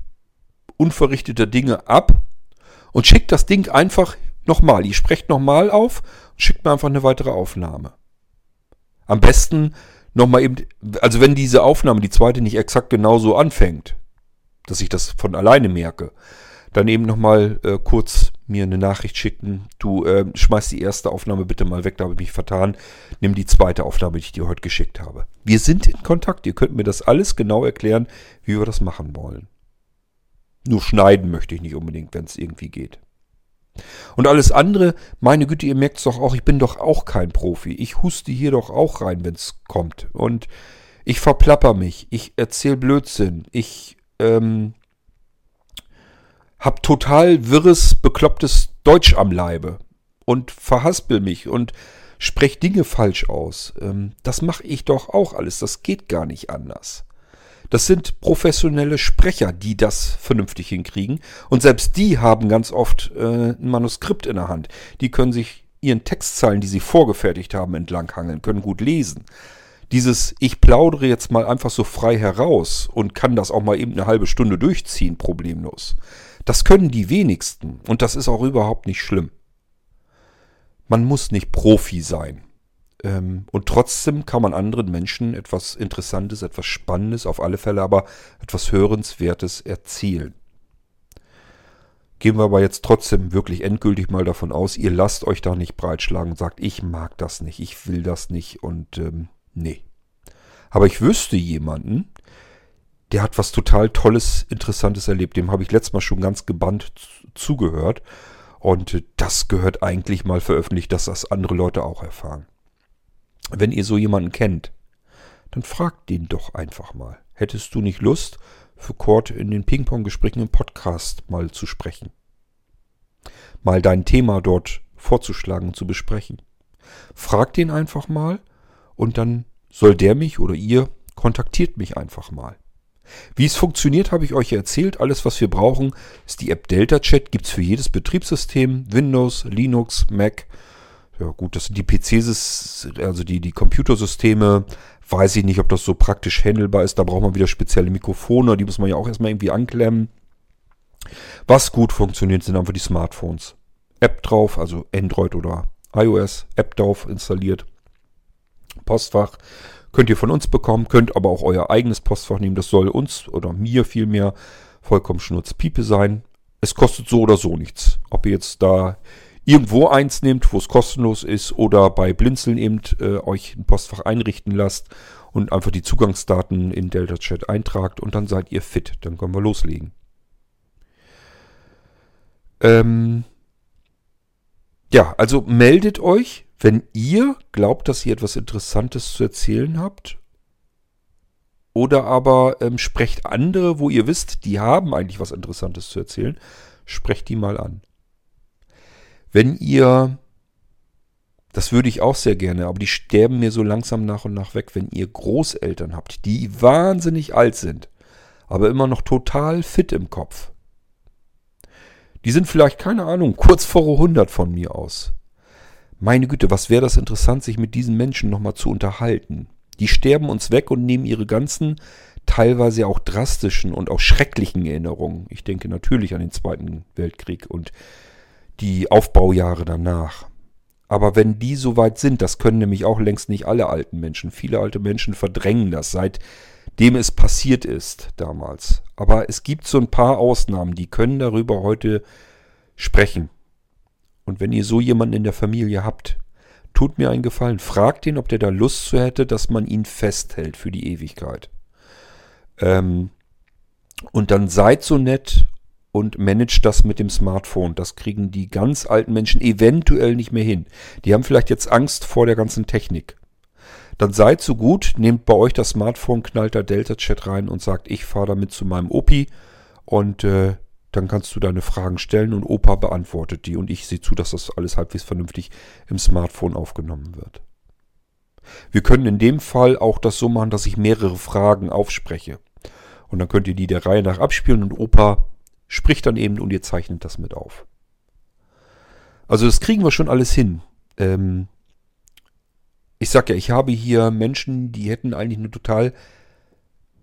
Speaker 1: unverrichteter Dinge ab und schickt das Ding einfach nochmal. Ihr sprecht nochmal auf und schickt mir einfach eine weitere Aufnahme. Am besten nochmal eben, also wenn diese Aufnahme, die zweite, nicht exakt genauso anfängt, dass ich das von alleine merke, dann eben nochmal äh, kurz mir eine Nachricht schicken. Du äh, schmeißt die erste Aufnahme bitte mal weg, da habe ich mich vertan. Nimm die zweite Aufnahme, die ich dir heute geschickt habe. Wir sind in Kontakt. Ihr könnt mir das alles genau erklären, wie wir das machen wollen. Nur schneiden möchte ich nicht unbedingt, wenn es irgendwie geht. Und alles andere, meine Güte, ihr merkt es doch auch, ich bin doch auch kein Profi. Ich huste hier doch auch rein, wenn es kommt. Und ich verplapper mich, ich erzähle Blödsinn, ich ähm, hab total wirres, beklopptes Deutsch am Leibe und verhaspel mich und sprech Dinge falsch aus. Ähm, das mache ich doch auch alles, das geht gar nicht anders. Das sind professionelle Sprecher, die das vernünftig hinkriegen. Und selbst die haben ganz oft äh, ein Manuskript in der Hand. Die können sich ihren Textzeilen, die sie vorgefertigt haben, entlanghangeln, können gut lesen. Dieses Ich plaudere jetzt mal einfach so frei heraus und kann das auch mal eben eine halbe Stunde durchziehen, problemlos. Das können die wenigsten und das ist auch überhaupt nicht schlimm. Man muss nicht Profi sein. Ähm, und trotzdem kann man anderen Menschen etwas Interessantes, etwas Spannendes, auf alle Fälle aber etwas Hörenswertes erzählen. Gehen wir aber jetzt trotzdem wirklich endgültig mal davon aus, ihr lasst euch da nicht breitschlagen und sagt, ich mag das nicht, ich will das nicht und ähm, nee. Aber ich wüsste jemanden, der hat was total Tolles, Interessantes erlebt. Dem habe ich letztes Mal schon ganz gebannt zugehört. Und das gehört eigentlich mal veröffentlicht, dass das andere Leute auch erfahren. Wenn ihr so jemanden kennt, dann fragt den doch einfach mal. Hättest du nicht Lust, für Kurt in den Ping-Pong-Gesprächen im Podcast mal zu sprechen? Mal dein Thema dort vorzuschlagen und zu besprechen. Fragt den einfach mal und dann soll der mich oder ihr kontaktiert mich einfach mal. Wie es funktioniert, habe ich euch erzählt. Alles, was wir brauchen, ist die App Delta Chat. Gibt es für jedes Betriebssystem. Windows, Linux, Mac, ja gut, das sind die PCs, also die, die Computersysteme. Weiß ich nicht, ob das so praktisch handelbar ist. Da braucht man wieder spezielle Mikrofone. Die muss man ja auch erstmal irgendwie anklemmen. Was gut funktioniert, sind einfach die Smartphones. App drauf, also Android oder iOS, App drauf installiert. Postfach könnt ihr von uns bekommen, könnt aber auch euer eigenes Postfach nehmen. Das soll uns oder mir vielmehr vollkommen schnurzpiepe sein. Es kostet so oder so nichts. Ob ihr jetzt da irgendwo eins nehmt, wo es kostenlos ist oder bei Blinzeln eben äh, euch ein Postfach einrichten lasst und einfach die Zugangsdaten in Delta Chat eintragt und dann seid ihr fit. Dann können wir loslegen. Ähm ja, also meldet euch, wenn ihr glaubt, dass ihr etwas Interessantes zu erzählen habt. Oder aber ähm, sprecht andere, wo ihr wisst, die haben eigentlich was Interessantes zu erzählen. Sprecht die mal an. Wenn ihr, das würde ich auch sehr gerne, aber die sterben mir so langsam nach und nach weg, wenn ihr Großeltern habt, die wahnsinnig alt sind, aber immer noch total fit im Kopf. Die sind vielleicht, keine Ahnung, kurz vor 100 von mir aus. Meine Güte, was wäre das interessant, sich mit diesen Menschen nochmal zu unterhalten. Die sterben uns weg und nehmen ihre ganzen teilweise auch drastischen und auch schrecklichen Erinnerungen. Ich denke natürlich an den Zweiten Weltkrieg und die Aufbaujahre danach. Aber wenn die so weit sind, das können nämlich auch längst nicht alle alten Menschen. Viele alte Menschen verdrängen das, seitdem es passiert ist damals. Aber es gibt so ein paar Ausnahmen, die können darüber heute sprechen. Und wenn ihr so jemanden in der Familie habt, tut mir einen Gefallen. Fragt ihn, ob der da Lust zu hätte, dass man ihn festhält für die Ewigkeit. Ähm, und dann seid so nett und managt das mit dem Smartphone. Das kriegen die ganz alten Menschen eventuell nicht mehr hin. Die haben vielleicht jetzt Angst vor der ganzen Technik. Dann seid so gut, nehmt bei euch das Smartphone, knallt da Delta-Chat rein und sagt, ich fahre damit zu meinem Opi und äh, dann kannst du deine Fragen stellen und Opa beantwortet die und ich sehe zu, dass das alles halbwegs vernünftig im Smartphone aufgenommen wird. Wir können in dem Fall auch das so machen, dass ich mehrere Fragen aufspreche. Und dann könnt ihr die der Reihe nach abspielen und Opa spricht dann eben und ihr zeichnet das mit auf. Also das kriegen wir schon alles hin. Ähm ich sag ja, ich habe hier Menschen, die hätten eigentlich eine total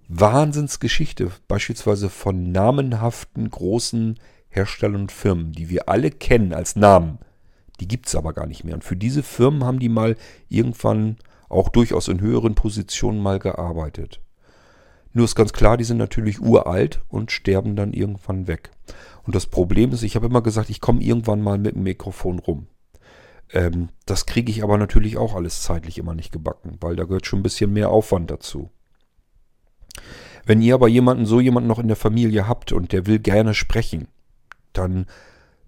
Speaker 1: Wahnsinnsgeschichte, beispielsweise von namenhaften großen Herstellern und Firmen, die wir alle kennen als Namen. Die gibt es aber gar nicht mehr. Und für diese Firmen haben die mal irgendwann auch durchaus in höheren Positionen mal gearbeitet. Nur ist ganz klar, die sind natürlich uralt und sterben dann irgendwann weg. Und das Problem ist, ich habe immer gesagt, ich komme irgendwann mal mit dem Mikrofon rum. Ähm, das kriege ich aber natürlich auch alles zeitlich immer nicht gebacken, weil da gehört schon ein bisschen mehr Aufwand dazu. Wenn ihr aber jemanden, so jemanden noch in der Familie habt und der will gerne sprechen, dann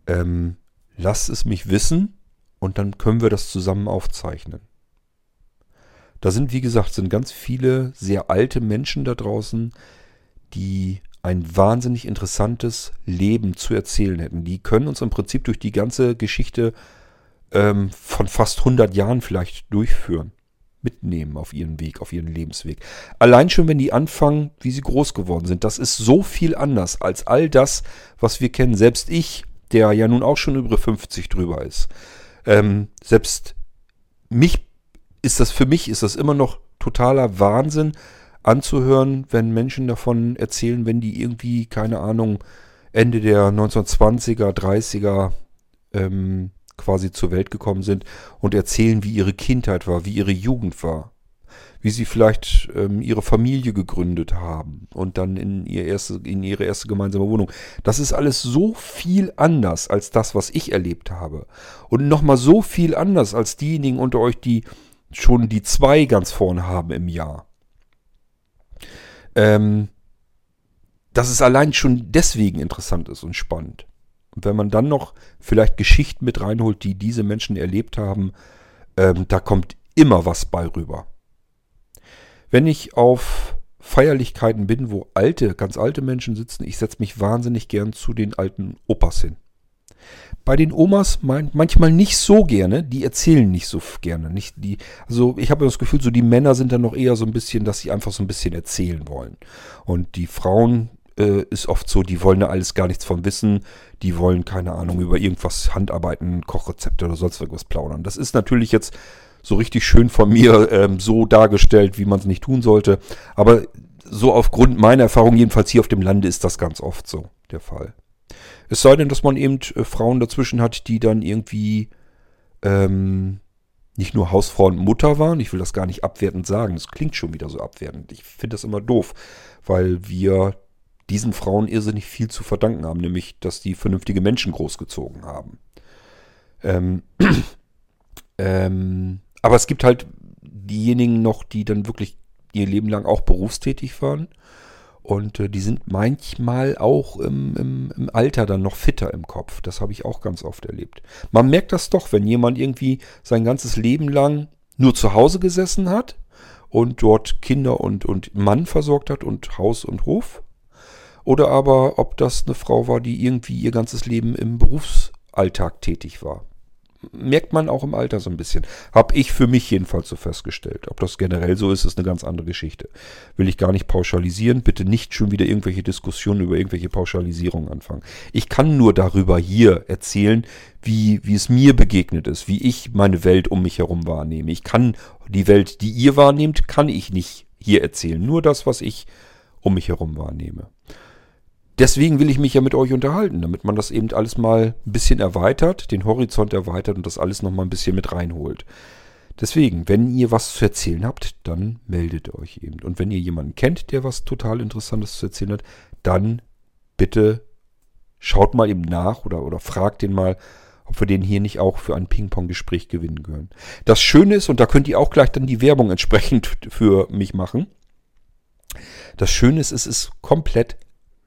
Speaker 1: ähm, lasst es mich wissen und dann können wir das zusammen aufzeichnen. Da sind, wie gesagt, sind ganz viele sehr alte Menschen da draußen, die ein wahnsinnig interessantes Leben zu erzählen hätten. Die können uns im Prinzip durch die ganze Geschichte ähm, von fast 100 Jahren vielleicht durchführen mitnehmen auf ihren Weg, auf ihren Lebensweg. Allein schon, wenn die anfangen, wie sie groß geworden sind. Das ist so viel anders als all das, was wir kennen. Selbst ich, der ja nun auch schon über 50 drüber ist. Ähm, selbst mich ist das, für mich ist das immer noch totaler Wahnsinn anzuhören, wenn Menschen davon erzählen, wenn die irgendwie, keine Ahnung, Ende der 1920er, 30er ähm, quasi zur Welt gekommen sind und erzählen, wie ihre Kindheit war, wie ihre Jugend war, wie sie vielleicht ähm, ihre Familie gegründet haben und dann in, ihr erste, in ihre erste gemeinsame Wohnung. Das ist alles so viel anders als das, was ich erlebt habe. Und nochmal so viel anders als diejenigen unter euch, die schon die zwei ganz vorne haben im Jahr. Ähm, dass es allein schon deswegen interessant ist und spannend. Und wenn man dann noch vielleicht Geschichten mit reinholt, die diese Menschen erlebt haben, ähm, da kommt immer was bei rüber. Wenn ich auf Feierlichkeiten bin, wo alte, ganz alte Menschen sitzen, ich setze mich wahnsinnig gern zu den alten Opas hin. Bei den Omas manchmal nicht so gerne, die erzählen nicht so gerne. Nicht die, also ich habe das Gefühl, so die Männer sind dann noch eher so ein bisschen, dass sie einfach so ein bisschen erzählen wollen. Und die Frauen äh, ist oft so, die wollen da alles gar nichts von wissen. Die wollen, keine Ahnung, über irgendwas Handarbeiten, Kochrezepte oder sonst irgendwas plaudern. Das ist natürlich jetzt so richtig schön von mir ähm, so dargestellt, wie man es nicht tun sollte. Aber so aufgrund meiner Erfahrung, jedenfalls hier auf dem Lande, ist das ganz oft so der Fall. Es sei denn, dass man eben äh, Frauen dazwischen hat, die dann irgendwie ähm, nicht nur Hausfrau und Mutter waren. Ich will das gar nicht abwertend sagen. Das klingt schon wieder so abwertend. Ich finde das immer doof, weil wir diesen Frauen irrsinnig viel zu verdanken haben, nämlich dass die vernünftige Menschen großgezogen haben. Ähm, (clears throat) ähm, aber es gibt halt diejenigen noch, die dann wirklich ihr Leben lang auch berufstätig waren. Und äh, die sind manchmal auch im, im, im, Alter dann noch fitter im Kopf. Das habe ich auch ganz oft erlebt. Man merkt das doch, wenn jemand irgendwie sein ganzes Leben lang nur zu Hause gesessen hat und dort Kinder und, und Mann versorgt hat und Haus und Hof oder aber ob das eine Frau war, die irgendwie ihr ganzes Leben im Berufsalltag tätig war. Merkt man auch im Alter so ein bisschen. Hab ich für mich jedenfalls so festgestellt. Ob das generell so ist, ist eine ganz andere Geschichte. Will ich gar nicht pauschalisieren. Bitte nicht schon wieder irgendwelche Diskussionen über irgendwelche Pauschalisierungen anfangen. Ich kann nur darüber hier erzählen, wie, wie es mir begegnet ist, wie ich meine Welt um mich herum wahrnehme. Ich kann die Welt, die ihr wahrnehmt, kann ich nicht hier erzählen. Nur das, was ich um mich herum wahrnehme. Deswegen will ich mich ja mit euch unterhalten, damit man das eben alles mal ein bisschen erweitert, den Horizont erweitert und das alles nochmal ein bisschen mit reinholt. Deswegen, wenn ihr was zu erzählen habt, dann meldet euch eben. Und wenn ihr jemanden kennt, der was total Interessantes zu erzählen hat, dann bitte schaut mal eben nach oder, oder fragt den mal, ob wir den hier nicht auch für ein Ping-Pong-Gespräch gewinnen können. Das Schöne ist, und da könnt ihr auch gleich dann die Werbung (laughs) entsprechend für mich machen. Das Schöne ist, es ist komplett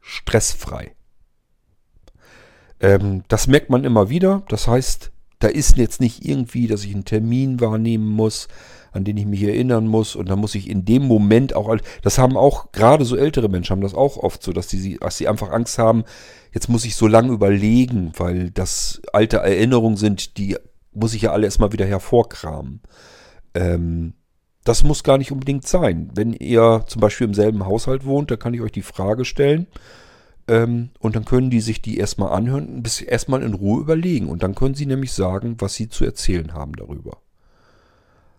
Speaker 1: stressfrei. Ähm, das merkt man immer wieder. Das heißt, da ist jetzt nicht irgendwie, dass ich einen Termin wahrnehmen muss, an den ich mich erinnern muss und dann muss ich in dem Moment auch, das haben auch gerade so ältere Menschen haben das auch oft so, dass die, dass sie einfach Angst haben, jetzt muss ich so lange überlegen, weil das alte Erinnerungen sind, die muss ich ja alle erstmal wieder hervorkramen. Ähm, das muss gar nicht unbedingt sein. Wenn ihr zum Beispiel im selben Haushalt wohnt, da kann ich euch die Frage stellen. Ähm, und dann können die sich die erstmal anhören, bis erstmal in Ruhe überlegen. Und dann können sie nämlich sagen, was sie zu erzählen haben darüber.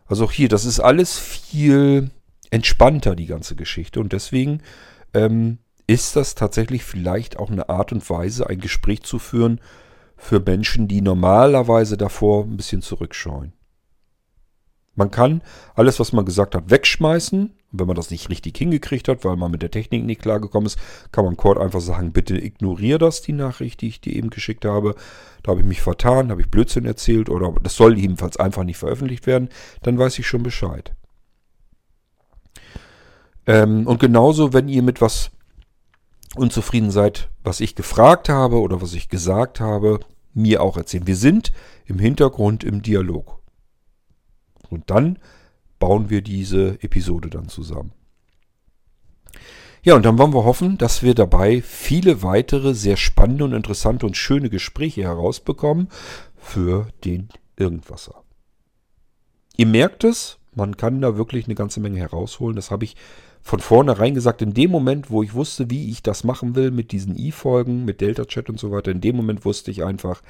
Speaker 1: Also auch hier, das ist alles viel entspannter, die ganze Geschichte. Und deswegen ähm, ist das tatsächlich vielleicht auch eine Art und Weise, ein Gespräch zu führen für Menschen, die normalerweise davor ein bisschen zurückscheuen. Man kann alles, was man gesagt hat, wegschmeißen. Und wenn man das nicht richtig hingekriegt hat, weil man mit der Technik nicht klargekommen ist, kann man Cord einfach sagen, bitte ignoriere das, die Nachricht, die ich dir eben geschickt habe. Da habe ich mich vertan, habe ich Blödsinn erzählt oder das soll jedenfalls einfach nicht veröffentlicht werden. Dann weiß ich schon Bescheid. Ähm, und genauso, wenn ihr mit was unzufrieden seid, was ich gefragt habe oder was ich gesagt habe, mir auch erzählen. Wir sind im Hintergrund im Dialog. Und dann bauen wir diese Episode dann zusammen. Ja, und dann wollen wir hoffen, dass wir dabei viele weitere sehr spannende und interessante und schöne Gespräche herausbekommen für den Irgendwasser. Ihr merkt es, man kann da wirklich eine ganze Menge herausholen. Das habe ich von vornherein gesagt, in dem Moment, wo ich wusste, wie ich das machen will mit diesen i-Folgen, mit Delta Chat und so weiter, in dem Moment wusste ich einfach,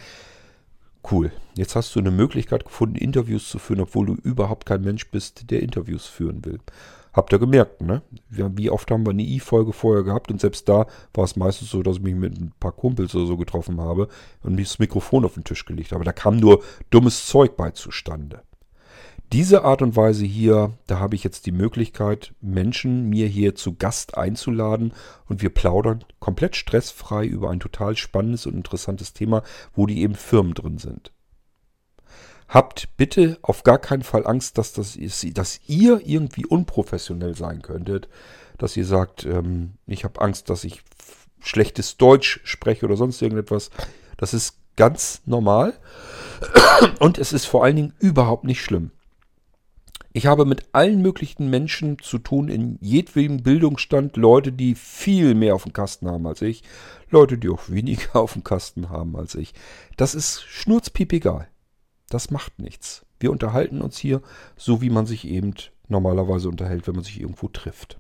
Speaker 1: cool, jetzt hast du eine Möglichkeit gefunden, Interviews zu führen, obwohl du überhaupt kein Mensch bist, der Interviews führen will. Habt ihr gemerkt, ne? Wie oft haben wir eine i-Folge vorher gehabt und selbst da war es meistens so, dass ich mich mit ein paar Kumpels oder so getroffen habe und mich das Mikrofon auf den Tisch gelegt habe. Da kam nur dummes Zeug bei zustande. Diese Art und Weise hier, da habe ich jetzt die Möglichkeit, Menschen mir hier zu Gast einzuladen und wir plaudern komplett stressfrei über ein total spannendes und interessantes Thema, wo die eben Firmen drin sind. Habt bitte auf gar keinen Fall Angst, dass, das ist, dass ihr irgendwie unprofessionell sein könntet, dass ihr sagt, ähm, ich habe Angst, dass ich schlechtes Deutsch spreche oder sonst irgendetwas. Das ist ganz normal und es ist vor allen Dingen überhaupt nicht schlimm. Ich habe mit allen möglichen Menschen zu tun, in jedwedem Bildungsstand, Leute, die viel mehr auf dem Kasten haben als ich, Leute, die auch weniger (laughs) auf dem Kasten haben als ich. Das ist schnurzpiep egal. Das macht nichts. Wir unterhalten uns hier so, wie man sich eben normalerweise unterhält, wenn man sich irgendwo trifft.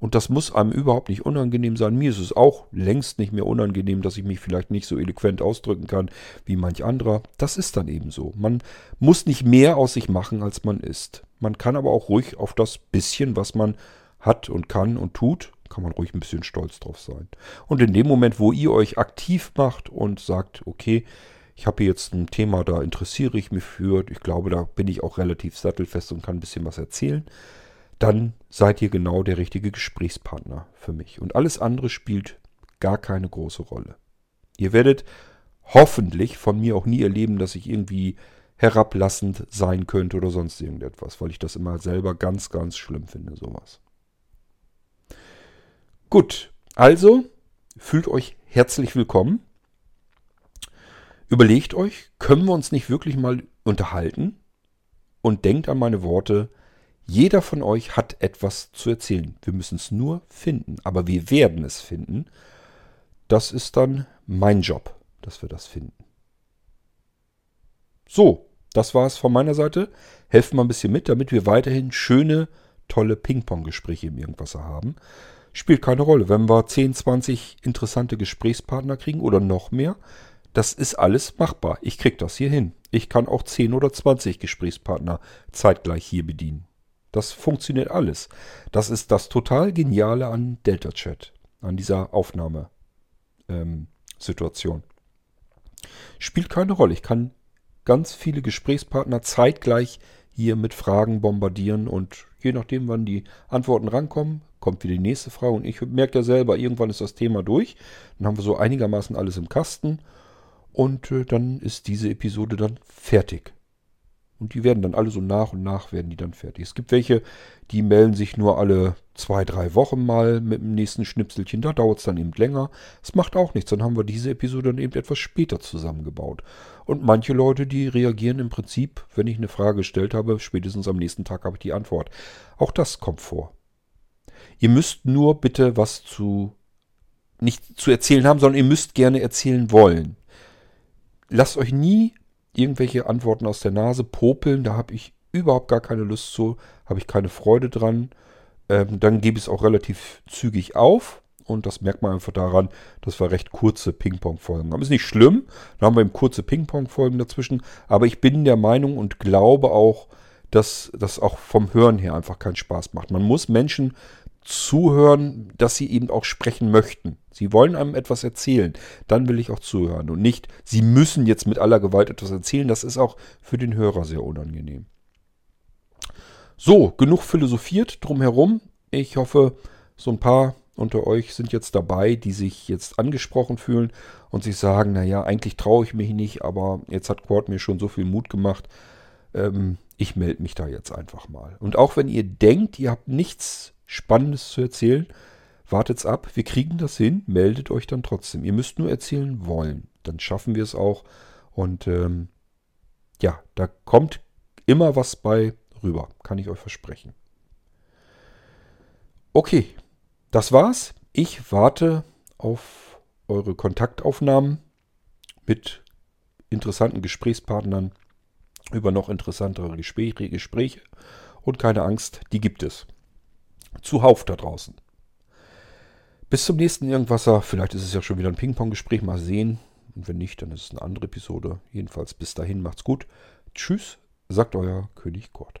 Speaker 1: Und das muss einem überhaupt nicht unangenehm sein. Mir ist es auch längst nicht mehr unangenehm, dass ich mich vielleicht nicht so eloquent ausdrücken kann wie manch anderer. Das ist dann eben so. Man muss nicht mehr aus sich machen, als man ist. Man kann aber auch ruhig auf das bisschen, was man hat und kann und tut, kann man ruhig ein bisschen stolz drauf sein. Und in dem Moment, wo ihr euch aktiv macht und sagt, okay, ich habe jetzt ein Thema, da interessiere ich mich für, ich glaube, da bin ich auch relativ sattelfest und kann ein bisschen was erzählen, dann seid ihr genau der richtige Gesprächspartner für mich. Und alles andere spielt gar keine große Rolle. Ihr werdet hoffentlich von mir auch nie erleben, dass ich irgendwie herablassend sein könnte oder sonst irgendetwas, weil ich das immer selber ganz, ganz schlimm finde, sowas. Gut, also fühlt euch herzlich willkommen. Überlegt euch, können wir uns nicht wirklich mal unterhalten? Und denkt an meine Worte, jeder von euch hat etwas zu erzählen. Wir müssen es nur finden. Aber wir werden es finden. Das ist dann mein Job, dass wir das finden. So, das war es von meiner Seite. Helft mal ein bisschen mit, damit wir weiterhin schöne, tolle Ping-Pong-Gespräche im Irgendwasser haben. Spielt keine Rolle. Wenn wir 10, 20 interessante Gesprächspartner kriegen oder noch mehr, das ist alles machbar. Ich kriege das hier hin. Ich kann auch 10 oder 20 Gesprächspartner zeitgleich hier bedienen. Das funktioniert alles. Das ist das total Geniale an Delta Chat, an dieser Aufnahmesituation. Ähm, Spielt keine Rolle. Ich kann ganz viele Gesprächspartner zeitgleich hier mit Fragen bombardieren und je nachdem, wann die Antworten rankommen, kommt wieder die nächste Frage. Und ich merke ja selber, irgendwann ist das Thema durch. Dann haben wir so einigermaßen alles im Kasten und äh, dann ist diese Episode dann fertig. Und die werden dann alle so nach und nach werden die dann fertig. Es gibt welche, die melden sich nur alle zwei, drei Wochen mal mit dem nächsten Schnipselchen. Da dauert es dann eben länger. Es macht auch nichts. Dann haben wir diese Episode dann eben etwas später zusammengebaut. Und manche Leute, die reagieren im Prinzip, wenn ich eine Frage gestellt habe, spätestens am nächsten Tag habe ich die Antwort. Auch das kommt vor. Ihr müsst nur bitte was zu nicht zu erzählen haben, sondern ihr müsst gerne erzählen wollen. Lasst euch nie irgendwelche Antworten aus der Nase popeln, da habe ich überhaupt gar keine Lust zu, habe ich keine Freude dran. Ähm, dann gebe ich es auch relativ zügig auf. Und das merkt man einfach daran, dass wir recht kurze Ping-Pong-Folgen haben. Ist nicht schlimm, da haben wir eben kurze Ping-Pong-Folgen dazwischen. Aber ich bin der Meinung und glaube auch, dass das auch vom Hören her einfach keinen Spaß macht. Man muss Menschen zuhören, dass sie eben auch sprechen möchten. Sie wollen einem etwas erzählen, dann will ich auch zuhören und nicht, sie müssen jetzt mit aller Gewalt etwas erzählen. Das ist auch für den Hörer sehr unangenehm. So, genug philosophiert drumherum. Ich hoffe, so ein paar unter euch sind jetzt dabei, die sich jetzt angesprochen fühlen und sich sagen, naja, eigentlich traue ich mich nicht, aber jetzt hat Quad mir schon so viel Mut gemacht. Ähm, ich melde mich da jetzt einfach mal. Und auch wenn ihr denkt, ihr habt nichts Spannendes zu erzählen. Wartet's ab, wir kriegen das hin, meldet euch dann trotzdem. Ihr müsst nur erzählen wollen, dann schaffen wir es auch. Und ähm, ja, da kommt immer was bei rüber, kann ich euch versprechen. Okay, das war's. Ich warte auf eure Kontaktaufnahmen mit interessanten Gesprächspartnern über noch interessantere Gespräche, Gespräche. Und keine Angst, die gibt es zuhauf da draußen. Bis zum nächsten Irgendwasser. Vielleicht ist es ja schon wieder ein Ping-Pong-Gespräch. Mal sehen. Und wenn nicht, dann ist es eine andere Episode. Jedenfalls bis dahin macht's gut. Tschüss, sagt euer König Kurt.